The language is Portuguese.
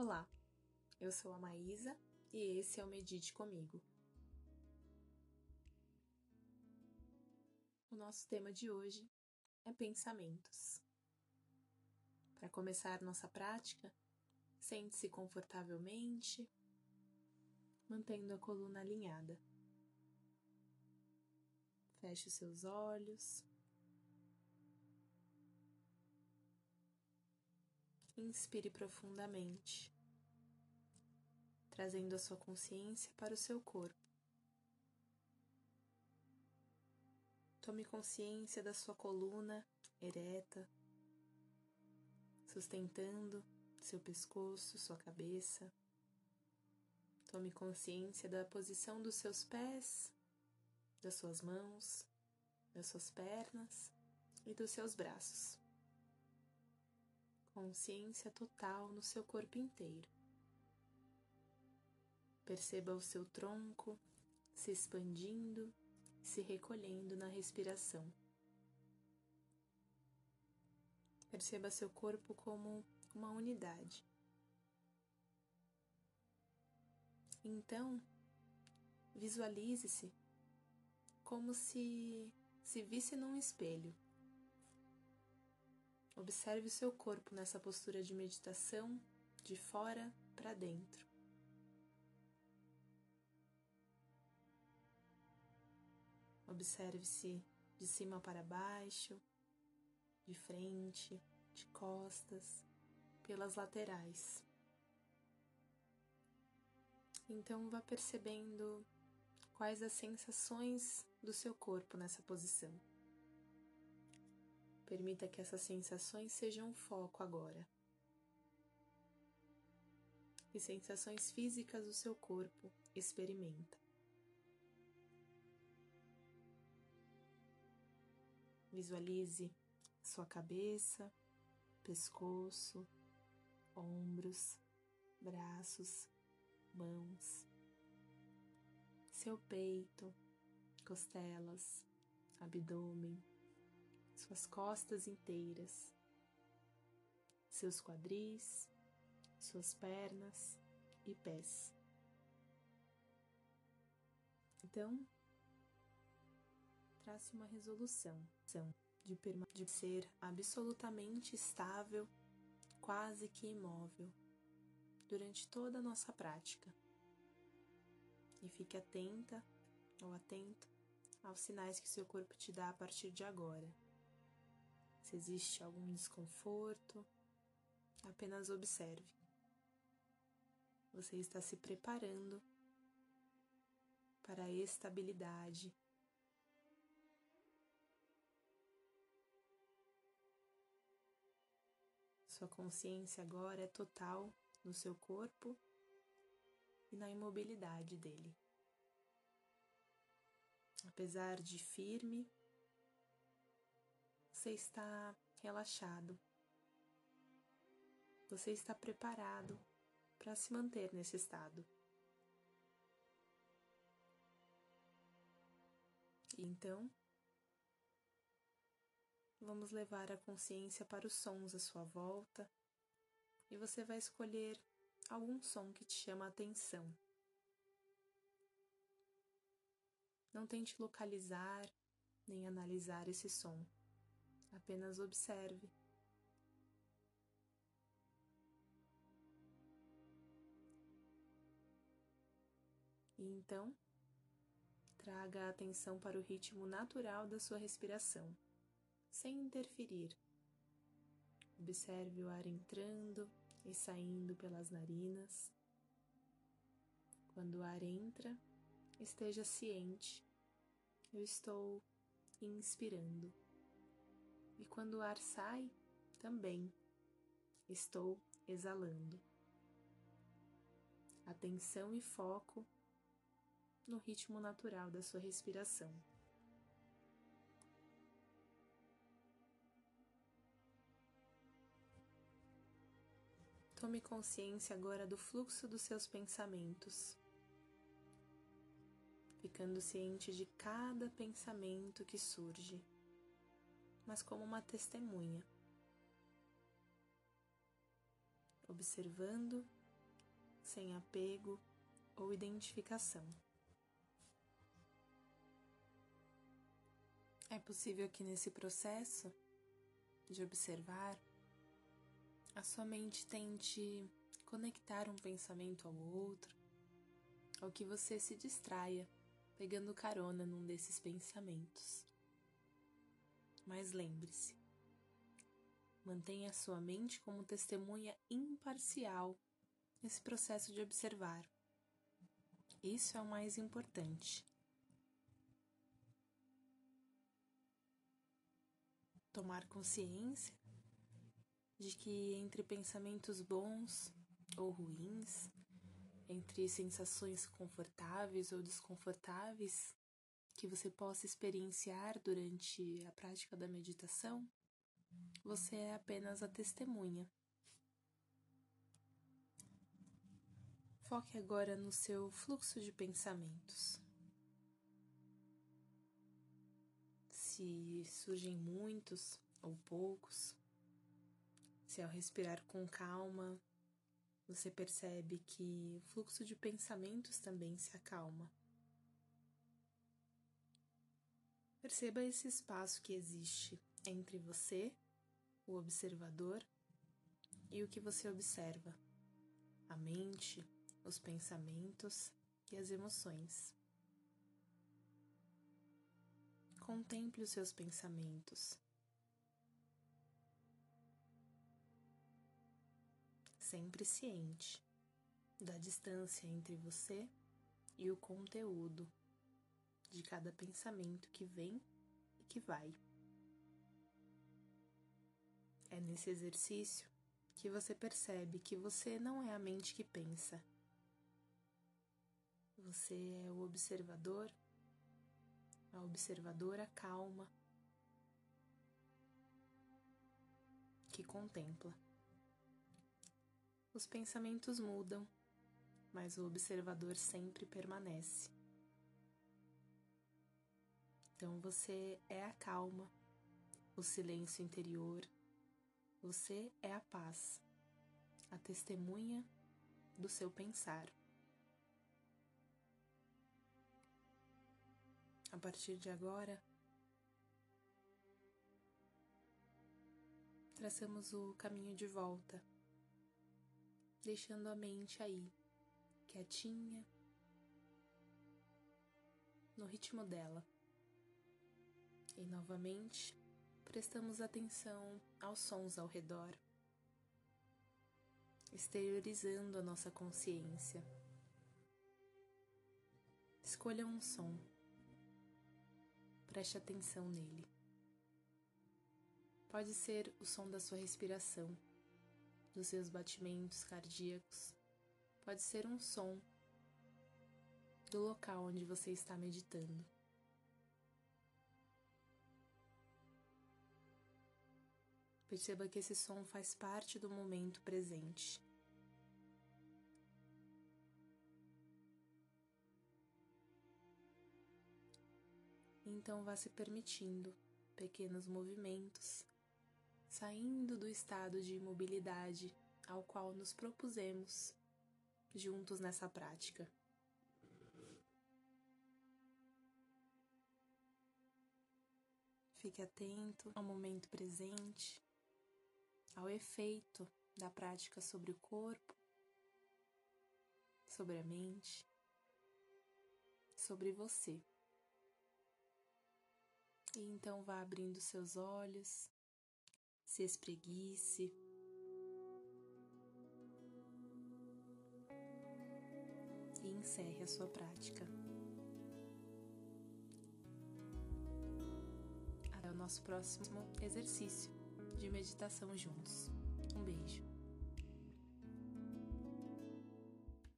Olá, eu sou a Maísa e esse é o Medite Comigo. O nosso tema de hoje é pensamentos. Para começar nossa prática, sente-se confortavelmente, mantendo a coluna alinhada. Feche os seus olhos. Inspire profundamente, trazendo a sua consciência para o seu corpo. Tome consciência da sua coluna ereta, sustentando seu pescoço, sua cabeça. Tome consciência da posição dos seus pés, das suas mãos, das suas pernas e dos seus braços consciência total no seu corpo inteiro. Perceba o seu tronco se expandindo, se recolhendo na respiração. Perceba seu corpo como uma unidade. Então, visualize-se como se se visse num espelho Observe o seu corpo nessa postura de meditação de fora para dentro. Observe-se de cima para baixo, de frente, de costas, pelas laterais. Então vá percebendo quais as sensações do seu corpo nessa posição. Permita que essas sensações sejam o foco agora. Que sensações físicas o seu corpo experimenta. Visualize sua cabeça, pescoço, ombros, braços, mãos, seu peito, costelas, abdômen, suas costas inteiras, seus quadris, suas pernas e pés. Então, trace uma resolução de, ser absolutamente estável, quase que imóvel, durante toda a nossa prática. E fique atenta ou atento aos sinais que seu corpo te dá a partir de agora. Se existe algum desconforto, apenas observe. Você está se preparando para a estabilidade. Sua consciência agora é total no seu corpo e na imobilidade dele. Apesar de firme, você está relaxado. Você está preparado para se manter nesse estado. Então, vamos levar a consciência para os sons à sua volta e você vai escolher algum som que te chama a atenção. Não tente localizar nem analisar esse som. Apenas observe. E então, traga a atenção para o ritmo natural da sua respiração, sem interferir. Observe o ar entrando e saindo pelas narinas. Quando o ar entra, esteja ciente. Eu estou inspirando e quando o ar sai, também estou exalando. Atenção e foco no ritmo natural da sua respiração. Tome consciência agora do fluxo dos seus pensamentos, ficando ciente de cada pensamento que surge mas como uma testemunha, observando sem apego ou identificação. É possível que nesse processo de observar, a sua mente tente conectar um pensamento ao outro, ou que você se distraia pegando carona num desses pensamentos. Mas lembre-se, mantenha sua mente como testemunha imparcial nesse processo de observar. Isso é o mais importante. tomar consciência de que entre pensamentos bons ou ruins, entre sensações confortáveis ou desconfortáveis que você possa experienciar durante a prática da meditação, você é apenas a testemunha. Foque agora no seu fluxo de pensamentos. se surgem muitos ou poucos, se ao respirar com calma você percebe que o fluxo de pensamentos também se acalma. Perceba esse espaço que existe entre você, o observador, e o que você observa, a mente, os pensamentos e as emoções. Contemple os seus pensamentos. Sempre ciente da distância entre você e o conteúdo de cada pensamento que vem e que vai. É nesse exercício que você percebe que você não é a mente que pensa. Você é o observador a observadora calma que contempla. Os pensamentos mudam, mas o observador sempre permanece. Então você é a calma, o silêncio interior, você é a paz, a testemunha do seu pensar. a partir de agora, traçamos o caminho de volta, deixando a mente aí, quietinha, no ritmo dela. E novamente, prestamos atenção aos sons ao redor, exteriorizando a nossa consciência. Escolha um som Preste atenção nele. Pode ser o som da sua respiração, dos seus batimentos cardíacos. Pode ser um som do local onde você está meditando. Perceba que esse som faz parte do momento presente. Então vá se permitindo pequenos movimentos, saindo do estado de imobilidade ao qual nos propusemos juntos nessa prática. Fique atento ao momento presente, ao efeito da prática sobre o corpo, sobre a mente, sobre você. E então vá abrindo seus olhos, se espreguice. E encerre a sua prática. Até o nosso próximo exercício de meditação juntos. Um beijo.